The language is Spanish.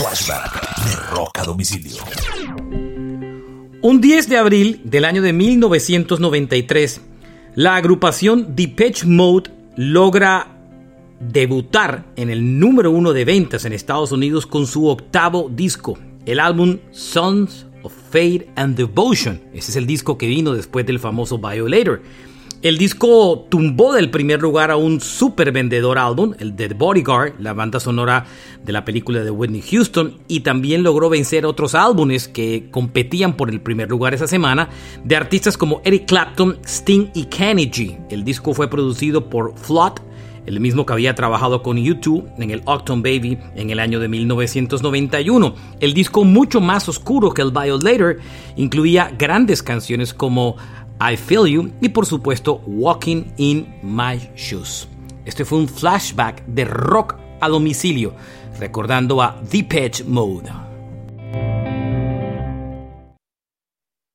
Flashback de Rock a Domicilio. Un 10 de abril del año de 1993, la agrupación Depeche Mode logra debutar en el número uno de ventas en Estados Unidos con su octavo disco, el álbum Sons of Fate and Devotion. Ese es el disco que vino después del famoso Violator. El disco tumbó del primer lugar a un super vendedor álbum, el The Bodyguard, la banda sonora de la película de Whitney Houston, y también logró vencer otros álbumes que competían por el primer lugar esa semana, de artistas como Eric Clapton, Sting y Kenny G. El disco fue producido por Flood, el mismo que había trabajado con YouTube en el Octon Baby en el año de 1991. El disco mucho más oscuro que el Violator incluía grandes canciones como I Feel You y por supuesto Walking in My Shoes. Este fue un flashback de rock a domicilio, recordando a Depeche Mode.